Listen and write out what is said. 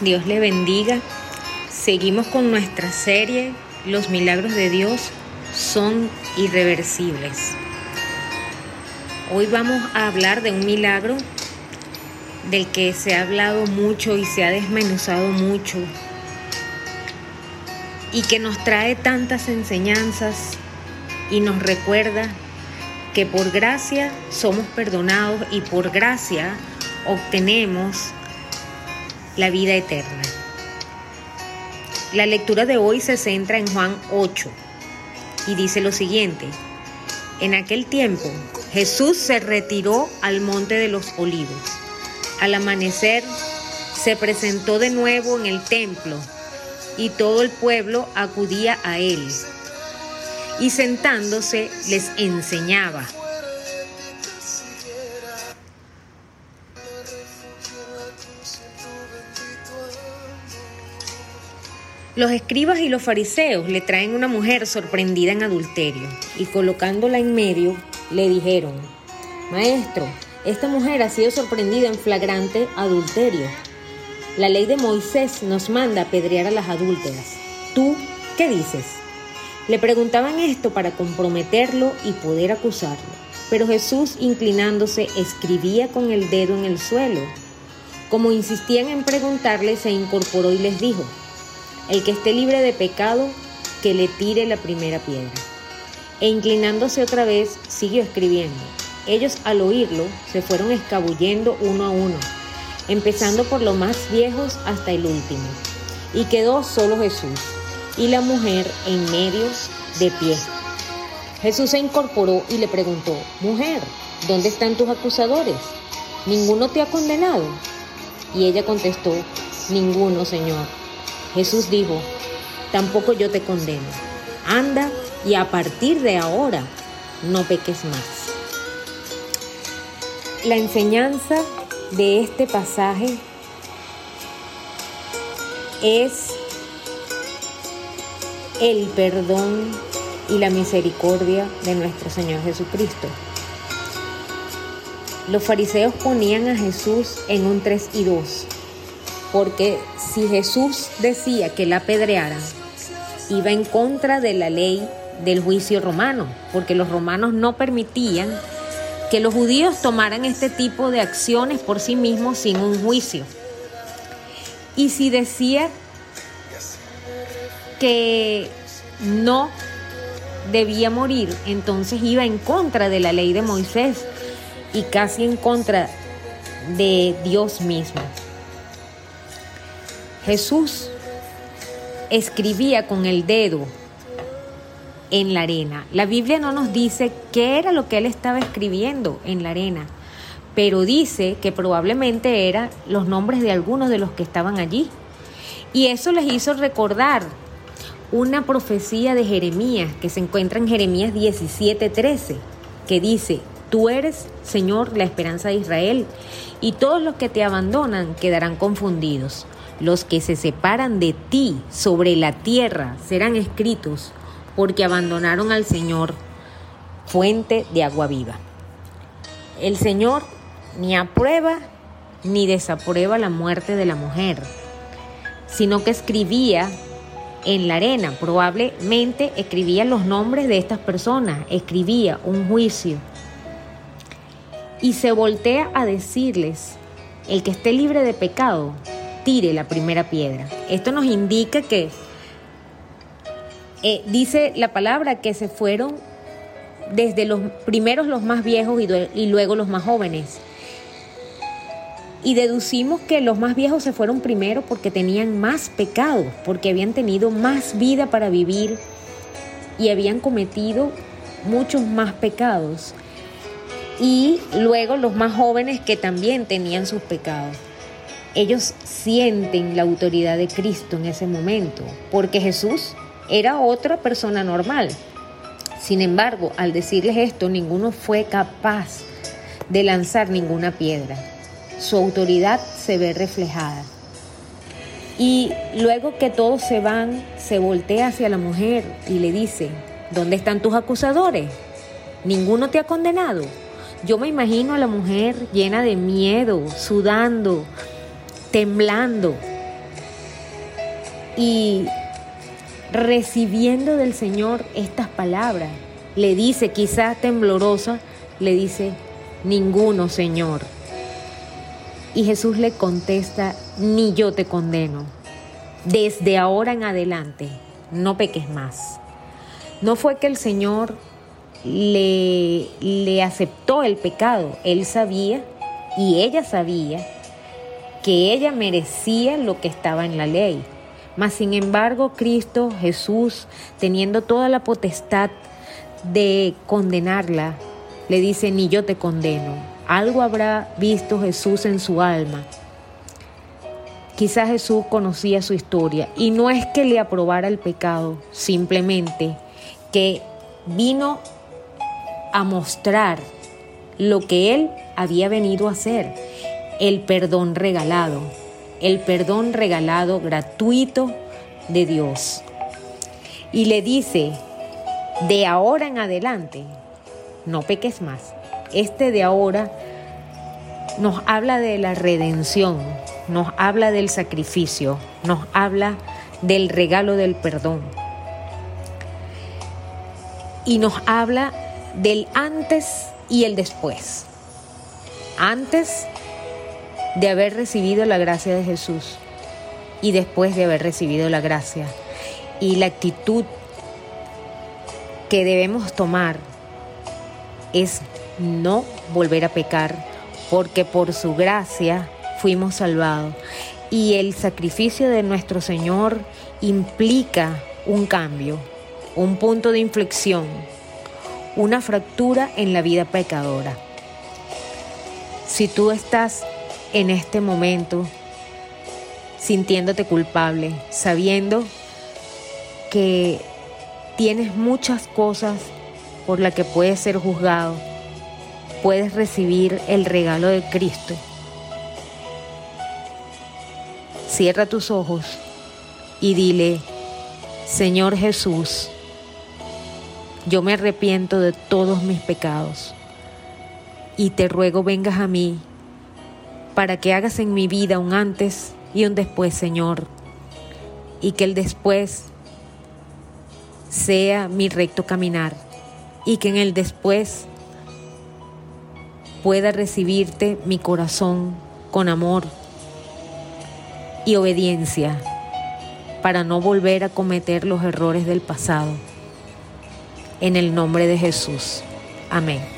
Dios le bendiga. Seguimos con nuestra serie Los milagros de Dios son irreversibles. Hoy vamos a hablar de un milagro del que se ha hablado mucho y se ha desmenuzado mucho y que nos trae tantas enseñanzas y nos recuerda que por gracia somos perdonados y por gracia obtenemos la vida eterna. La lectura de hoy se centra en Juan 8 y dice lo siguiente. En aquel tiempo Jesús se retiró al monte de los olivos. Al amanecer se presentó de nuevo en el templo y todo el pueblo acudía a él. Y sentándose les enseñaba. Los escribas y los fariseos le traen una mujer sorprendida en adulterio y colocándola en medio le dijeron, Maestro, esta mujer ha sido sorprendida en flagrante adulterio. La ley de Moisés nos manda apedrear a las adúlteras. ¿Tú qué dices? Le preguntaban esto para comprometerlo y poder acusarlo. Pero Jesús, inclinándose, escribía con el dedo en el suelo. Como insistían en preguntarle, se incorporó y les dijo, el que esté libre de pecado, que le tire la primera piedra. E inclinándose otra vez, siguió escribiendo. Ellos al oírlo se fueron escabullendo uno a uno, empezando por los más viejos hasta el último. Y quedó solo Jesús y la mujer en medio de pie. Jesús se incorporó y le preguntó, Mujer, ¿dónde están tus acusadores? ¿Ninguno te ha condenado? Y ella contestó, Ninguno, Señor. Jesús dijo, tampoco yo te condeno. Anda y a partir de ahora no peques más. La enseñanza de este pasaje es el perdón y la misericordia de nuestro Señor Jesucristo. Los fariseos ponían a Jesús en un 3 y 2 porque si Jesús decía que la apedrearan, iba en contra de la ley del juicio romano, porque los romanos no permitían que los judíos tomaran este tipo de acciones por sí mismos sin un juicio. Y si decía que no debía morir, entonces iba en contra de la ley de Moisés y casi en contra de Dios mismo. Jesús escribía con el dedo en la arena. La Biblia no nos dice qué era lo que él estaba escribiendo en la arena, pero dice que probablemente eran los nombres de algunos de los que estaban allí. Y eso les hizo recordar una profecía de Jeremías que se encuentra en Jeremías 17:13, que dice, Tú eres, Señor, la esperanza de Israel, y todos los que te abandonan quedarán confundidos. Los que se separan de ti sobre la tierra serán escritos, porque abandonaron al Señor, fuente de agua viva. El Señor ni aprueba ni desaprueba la muerte de la mujer, sino que escribía en la arena, probablemente escribía los nombres de estas personas, escribía un juicio. Y se voltea a decirles, el que esté libre de pecado, tire la primera piedra. Esto nos indica que eh, dice la palabra que se fueron desde los primeros los más viejos y, y luego los más jóvenes. Y deducimos que los más viejos se fueron primero porque tenían más pecados, porque habían tenido más vida para vivir y habían cometido muchos más pecados. Y luego los más jóvenes que también tenían sus pecados ellos sienten la autoridad de Cristo en ese momento, porque Jesús era otra persona normal. Sin embargo, al decirles esto, ninguno fue capaz de lanzar ninguna piedra. Su autoridad se ve reflejada. Y luego que todos se van, se voltea hacia la mujer y le dice, ¿dónde están tus acusadores? ¿Ninguno te ha condenado? Yo me imagino a la mujer llena de miedo, sudando, temblando, y recibiendo del Señor estas palabras, le dice, quizás temblorosa, le dice, ninguno, Señor. Y Jesús le contesta, ni yo te condeno. Desde ahora en adelante, no peques más. No fue que el Señor le, le aceptó el pecado, él sabía y ella sabía que ella merecía lo que estaba en la ley. Mas sin embargo, Cristo Jesús, teniendo toda la potestad de condenarla, le dice, ni yo te condeno. Algo habrá visto Jesús en su alma. Quizás Jesús conocía su historia y no es que le aprobara el pecado, simplemente que vino a mostrar lo que él había venido a hacer, el perdón regalado, el perdón regalado gratuito de Dios. Y le dice, de ahora en adelante, no peques más. Este de ahora nos habla de la redención, nos habla del sacrificio, nos habla del regalo del perdón. Y nos habla del antes y el después. Antes de haber recibido la gracia de Jesús y después de haber recibido la gracia. Y la actitud que debemos tomar es no volver a pecar, porque por su gracia fuimos salvados. Y el sacrificio de nuestro Señor implica un cambio, un punto de inflexión, una fractura en la vida pecadora. Si tú estás en este momento sintiéndote culpable, sabiendo que tienes muchas cosas por las que puedes ser juzgado, puedes recibir el regalo de Cristo. Cierra tus ojos y dile, Señor Jesús, yo me arrepiento de todos mis pecados y te ruego vengas a mí para que hagas en mi vida un antes y un después, Señor, y que el después sea mi recto caminar y que en el después pueda recibirte mi corazón con amor y obediencia para no volver a cometer los errores del pasado. En el nombre de Jesús. Amén.